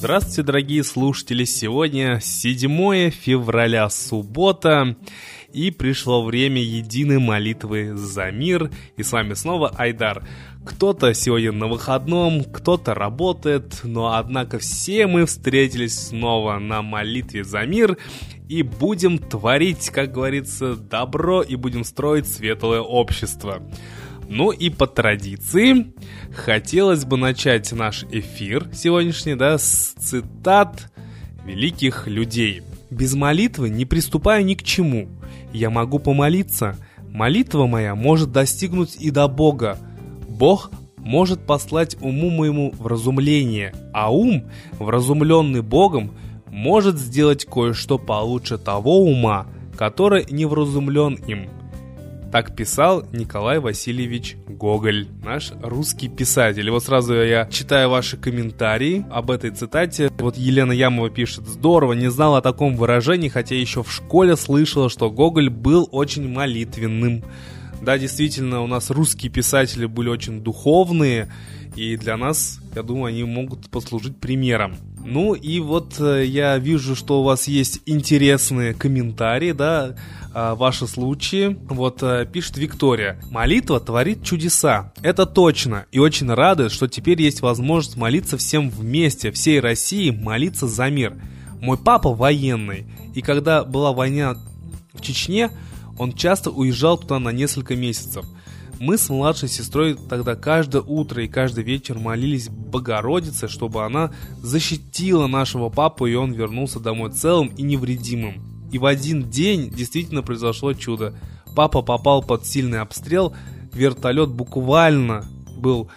Здравствуйте, дорогие слушатели! Сегодня 7 февраля, суббота, и пришло время единой молитвы за мир. И с вами снова Айдар. Кто-то сегодня на выходном, кто-то работает, но однако все мы встретились снова на молитве за мир и будем творить, как говорится, добро и будем строить светлое общество. Ну и по традиции хотелось бы начать наш эфир сегодняшний, да, с цитат великих людей. Без молитвы не приступаю ни к чему. Я могу помолиться. Молитва моя может достигнуть и до Бога. Бог может послать уму моему вразумление, а ум, вразумленный Богом, может сделать кое-что получше того ума, который не вразумлен им – так писал Николай Васильевич Гоголь, наш русский писатель. И вот сразу я читаю ваши комментарии об этой цитате. Вот Елена Ямова пишет, здорово, не знала о таком выражении, хотя еще в школе слышала, что Гоголь был очень молитвенным. Да, действительно, у нас русские писатели были очень духовные, и для нас, я думаю, они могут послужить примером. Ну и вот э, я вижу, что у вас есть интересные комментарии, да, э, ваши случаи. Вот э, пишет Виктория. Молитва творит чудеса. Это точно. И очень радует, что теперь есть возможность молиться всем вместе, всей России, молиться за мир. Мой папа военный. И когда была война в Чечне, он часто уезжал туда на несколько месяцев. Мы с младшей сестрой тогда каждое утро и каждый вечер молились Богородице, чтобы она защитила нашего папу, и он вернулся домой целым и невредимым. И в один день действительно произошло чудо. Папа попал под сильный обстрел, вертолет буквально был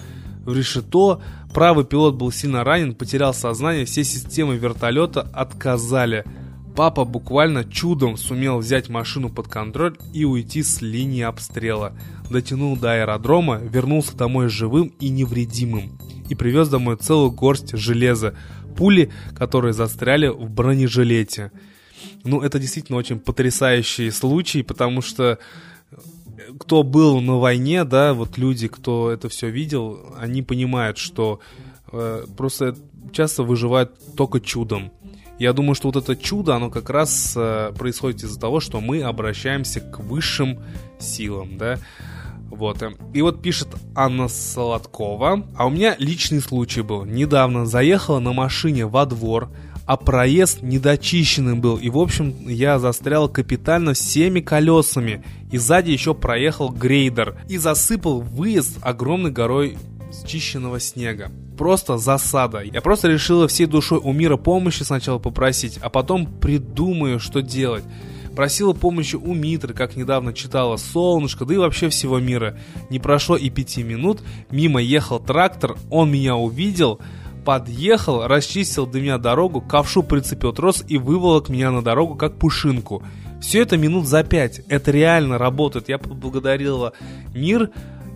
в решето, правый пилот был сильно ранен, потерял сознание, все системы вертолета отказали – Папа буквально чудом сумел взять машину под контроль и уйти с линии обстрела. Дотянул до аэродрома, вернулся домой живым и невредимым. И привез домой целую горсть железа, пули, которые застряли в бронежилете. Ну, это действительно очень потрясающий случай, потому что э, кто был на войне, да, вот люди, кто это все видел, они понимают, что э, просто часто выживают только чудом. Я думаю, что вот это чудо, оно как раз э, происходит из-за того, что мы обращаемся к высшим силам, да. Вот. И вот пишет Анна Солодкова. А у меня личный случай был. Недавно заехала на машине во двор, а проезд недочищенным был. И, в общем, я застрял капитально всеми колесами. И сзади еще проехал грейдер. И засыпал выезд огромной горой счищенного снега. Просто засада. Я просто решила всей душой у мира помощи сначала попросить, а потом придумаю, что делать. Просила помощи у Митры, как недавно читала «Солнышко», да и вообще всего мира. Не прошло и пяти минут, мимо ехал трактор, он меня увидел, подъехал, расчистил для меня дорогу, ковшу прицепил трос и выволок меня на дорогу, как пушинку. Все это минут за пять. Это реально работает. Я поблагодарила мир,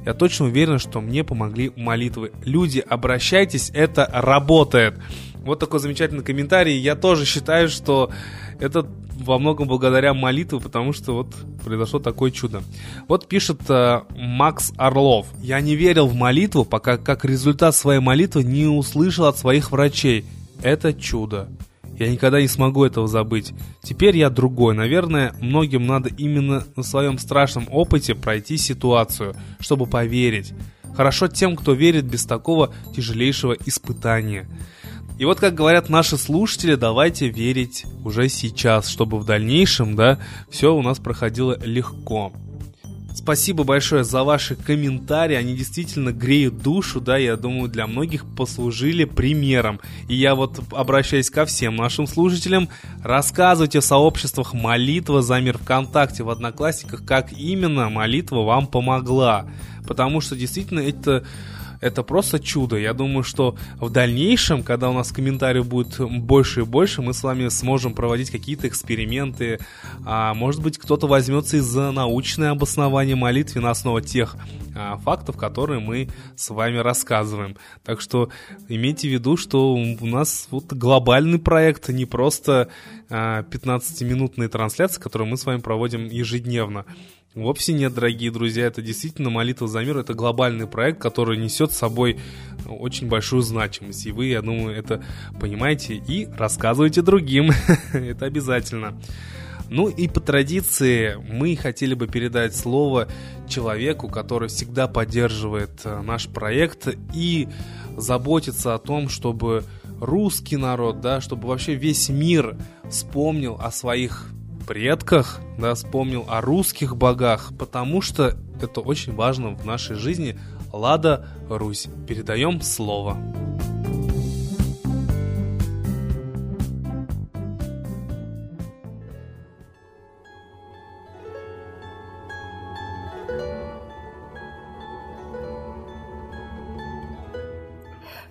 я точно уверен, что мне помогли молитвы. Люди, обращайтесь, это работает. Вот такой замечательный комментарий. Я тоже считаю, что это во многом благодаря молитве, потому что вот произошло такое чудо. Вот пишет э, Макс Орлов. Я не верил в молитву, пока как результат своей молитвы не услышал от своих врачей. Это чудо. Я никогда не смогу этого забыть. Теперь я другой. Наверное, многим надо именно на своем страшном опыте пройти ситуацию, чтобы поверить. Хорошо тем, кто верит без такого тяжелейшего испытания. И вот, как говорят наши слушатели, давайте верить уже сейчас, чтобы в дальнейшем, да, все у нас проходило легко. Спасибо большое за ваши комментарии, они действительно греют душу, да, я думаю, для многих послужили примером. И я вот обращаюсь ко всем нашим слушателям, рассказывайте в сообществах молитва за мир ВКонтакте, в Одноклассниках, как именно молитва вам помогла. Потому что действительно это это просто чудо. Я думаю, что в дальнейшем, когда у нас комментариев будет больше и больше, мы с вами сможем проводить какие-то эксперименты. А, может быть, кто-то возьмется из-за научное обоснование молитвы на основе тех а, фактов, которые мы с вами рассказываем. Так что имейте в виду, что у нас вот глобальный проект, не просто а, 15-минутные трансляции, которые мы с вами проводим ежедневно. Вовсе нет, дорогие друзья, это действительно молитва за мир, это глобальный проект, который несет с собой очень большую значимость. И вы, я думаю, это понимаете и рассказываете другим. это обязательно. Ну и по традиции мы хотели бы передать слово человеку, который всегда поддерживает э, наш проект и заботится о том, чтобы русский народ, да, чтобы вообще весь мир вспомнил о своих предках, да, вспомнил о русских богах, потому что это очень важно в нашей жизни. Лада Русь. Передаем слово.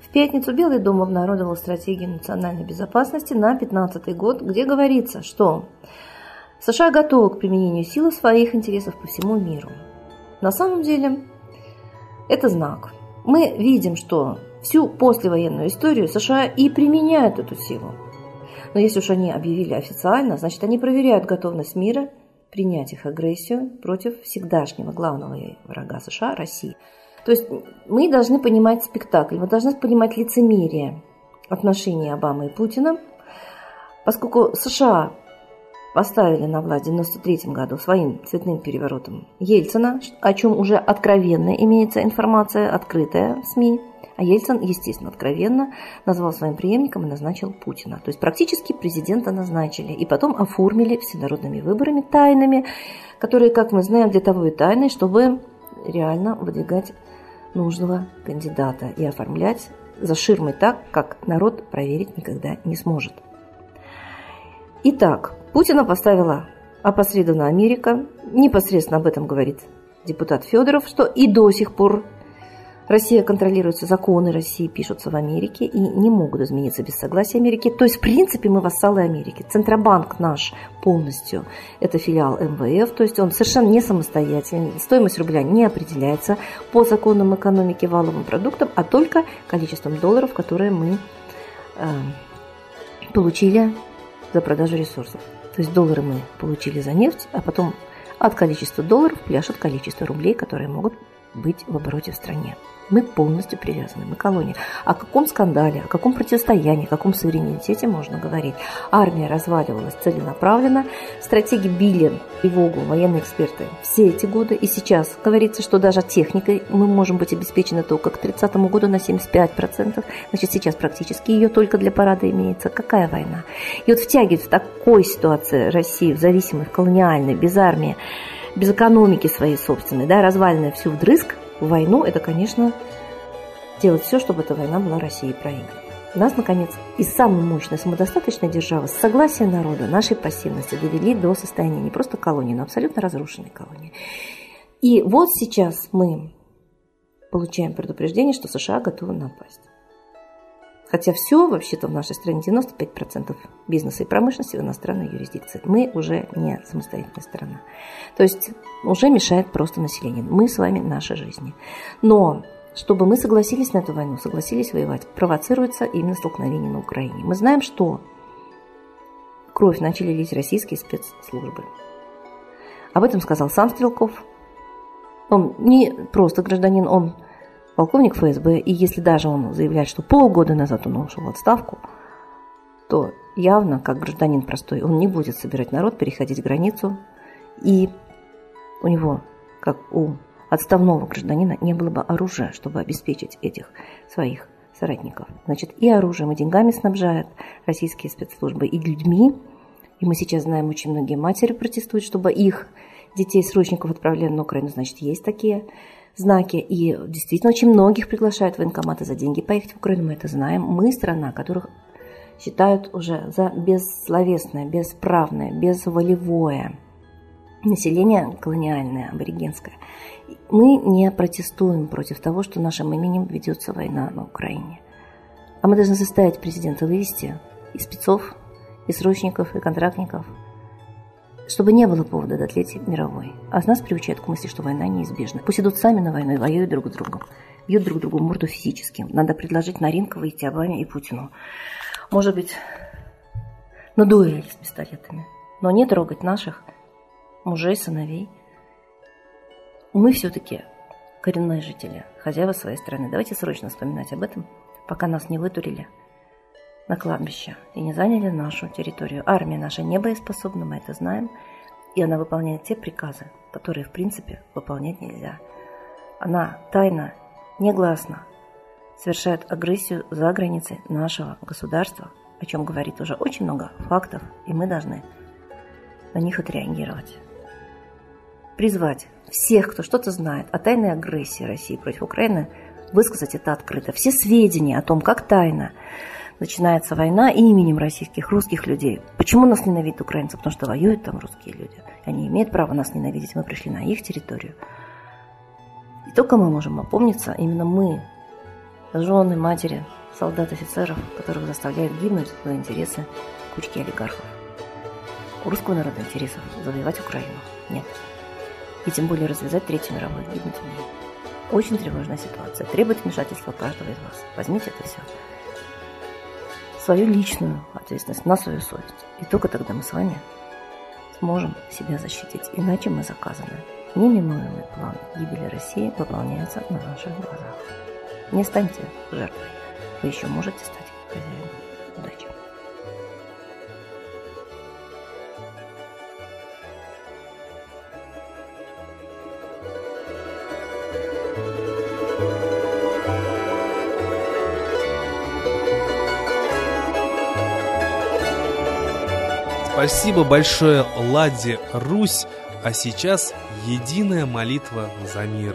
В пятницу Белый дом обнародовал стратегию национальной безопасности на 2015 год, где говорится, что США готовы к применению силы своих интересов по всему миру. На самом деле это знак. Мы видим, что всю послевоенную историю США и применяют эту силу. Но если уж они объявили официально, значит они проверяют готовность мира принять их агрессию против всегдашнего главного врага США – России. То есть мы должны понимать спектакль, мы должны понимать лицемерие отношений Обамы и Путина, поскольку США поставили на власть в 1993 году своим цветным переворотом Ельцина, о чем уже откровенно имеется информация, открытая в СМИ. А Ельцин, естественно, откровенно назвал своим преемником и назначил Путина. То есть практически президента назначили. И потом оформили всенародными выборами тайными, которые, как мы знаем, для того и тайны, чтобы реально выдвигать нужного кандидата и оформлять за ширмой так, как народ проверить никогда не сможет. Итак, Путина поставила опосредованно Америка. Непосредственно об этом говорит депутат Федоров, что и до сих пор Россия контролируется, законы России пишутся в Америке и не могут измениться без согласия Америки. То есть, в принципе, мы вассалы Америки. Центробанк наш полностью – это филиал МВФ, то есть он совершенно не самостоятельный. Стоимость рубля не определяется по законам экономики валовым продуктом, а только количеством долларов, которые мы э, получили за продажу ресурсов. То есть доллары мы получили за нефть, а потом от количества долларов пляшет количество рублей, которые могут быть в обороте в стране. Мы полностью привязаны, мы колония. О каком скандале, о каком противостоянии, о каком суверенитете можно говорить? Армия разваливалась целенаправленно, стратеги били тревогу, военные эксперты все эти годы. И сейчас говорится, что даже техникой мы можем быть обеспечены только к 30 году на 75%. Значит, сейчас практически ее только для парада имеется. Какая война? И вот втягивать в такой ситуации Россию, зависимой, колониальной, без армии, без экономики своей собственной, да, разваленная всю вдрызг – в войну, это, конечно, делать все, чтобы эта война была Россией проиграна. Нас, наконец, из самой мощной самодостаточной державы с согласия народа, нашей пассивности довели до состояния не просто колонии, но абсолютно разрушенной колонии. И вот сейчас мы получаем предупреждение, что США готовы напасть. Хотя все вообще-то в нашей стране 95% бизнеса и промышленности в иностранной юрисдикции. Мы уже не самостоятельная страна. То есть уже мешает просто население. Мы с вами наши жизни. Но чтобы мы согласились на эту войну, согласились воевать, провоцируется именно столкновение на Украине. Мы знаем, что кровь начали лить российские спецслужбы. Об этом сказал сам Стрелков. Он не просто гражданин, он полковник ФСБ, и если даже он заявляет, что полгода назад он ушел в отставку, то явно, как гражданин простой, он не будет собирать народ, переходить границу, и у него, как у отставного гражданина, не было бы оружия, чтобы обеспечить этих своих соратников. Значит, и оружием, и деньгами снабжают российские спецслужбы, и людьми. И мы сейчас знаем, очень многие матери протестуют, чтобы их детей-срочников отправляли на Украину. Значит, есть такие знаки. И действительно очень многих приглашают в военкоматы за деньги поехать в Украину, мы это знаем. Мы страна, которых считают уже за бессловесное, бесправное, безволевое население колониальное, аборигенское. Мы не протестуем против того, что нашим именем ведется война на Украине. А мы должны заставить президента вывести и спецов, и срочников, и контрактников – чтобы не было повода для третьей мировой. А нас приучают к мысли, что война неизбежна. Пусть идут сами на войну и воюют друг с другом. Бьют друг другу морду физически. Надо предложить на ринг выйти Обаме и Путину. Может быть, на дуэль с пистолетами. Но не трогать наших мужей, сыновей мы все-таки коренные жители, хозяева своей страны. Давайте срочно вспоминать об этом, пока нас не вытурили на кладбище и не заняли нашу территорию. Армия наша не боеспособна, мы это знаем, и она выполняет те приказы, которые, в принципе, выполнять нельзя. Она тайно, негласно совершает агрессию за границей нашего государства, о чем говорит уже очень много фактов, и мы должны на них отреагировать. Призвать всех, кто что-то знает о тайной агрессии России против Украины, высказать это открыто. Все сведения о том, как тайно начинается война именем российских, русских людей. Почему нас ненавидят украинцы? Потому что воюют там русские люди. Они имеют право нас ненавидеть. Мы пришли на их территорию. И только мы можем опомниться, именно мы, жены, матери, солдат, офицеров, которых заставляют гибнуть за интересы кучки олигархов. У русского народа интересов завоевать Украину нет. И тем более развязать Третью мировую, гибнуть в ней. Очень тревожная ситуация. Требует вмешательства каждого из вас. Возьмите это все свою личную ответственность, на свою совесть. И только тогда мы с вами сможем себя защитить. Иначе мы заказаны. Неминуемый план гибели России выполняется на наших глазах. Не станьте жертвой. Вы еще можете стать хозяином. Удачи! Спасибо большое Ладе Русь, а сейчас единая молитва за мир.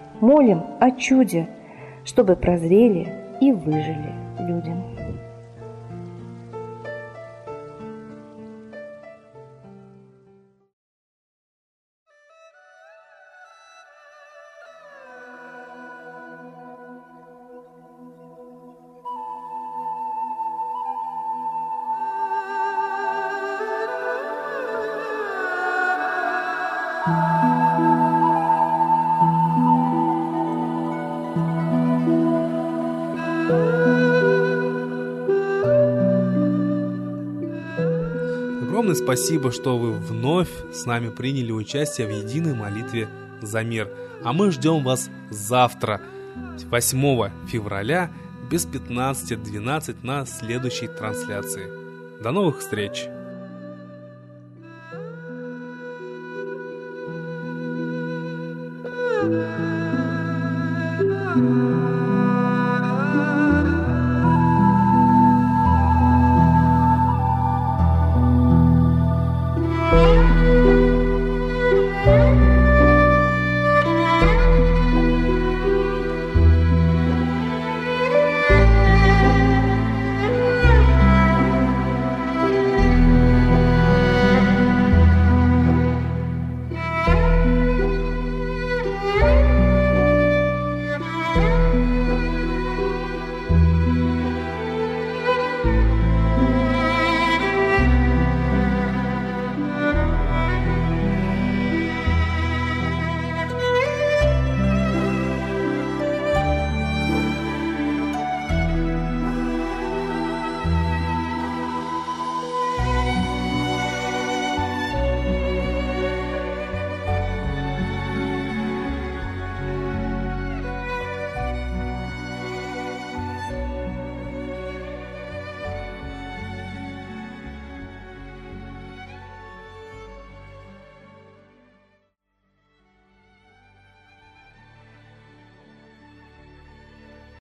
молим о чуде, чтобы прозрели и выжили люди. огромное спасибо, что вы вновь с нами приняли участие в единой молитве за мир. А мы ждем вас завтра, 8 февраля, без 15.12 на следующей трансляции. До новых встреч!